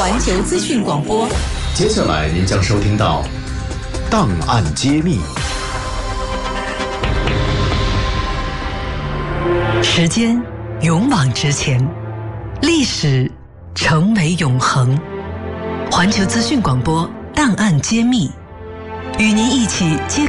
环球资讯广播。接下来您将收听到档案揭秘。时间勇往直前历史成为永恒。环球资讯广播档案揭秘与您一起揭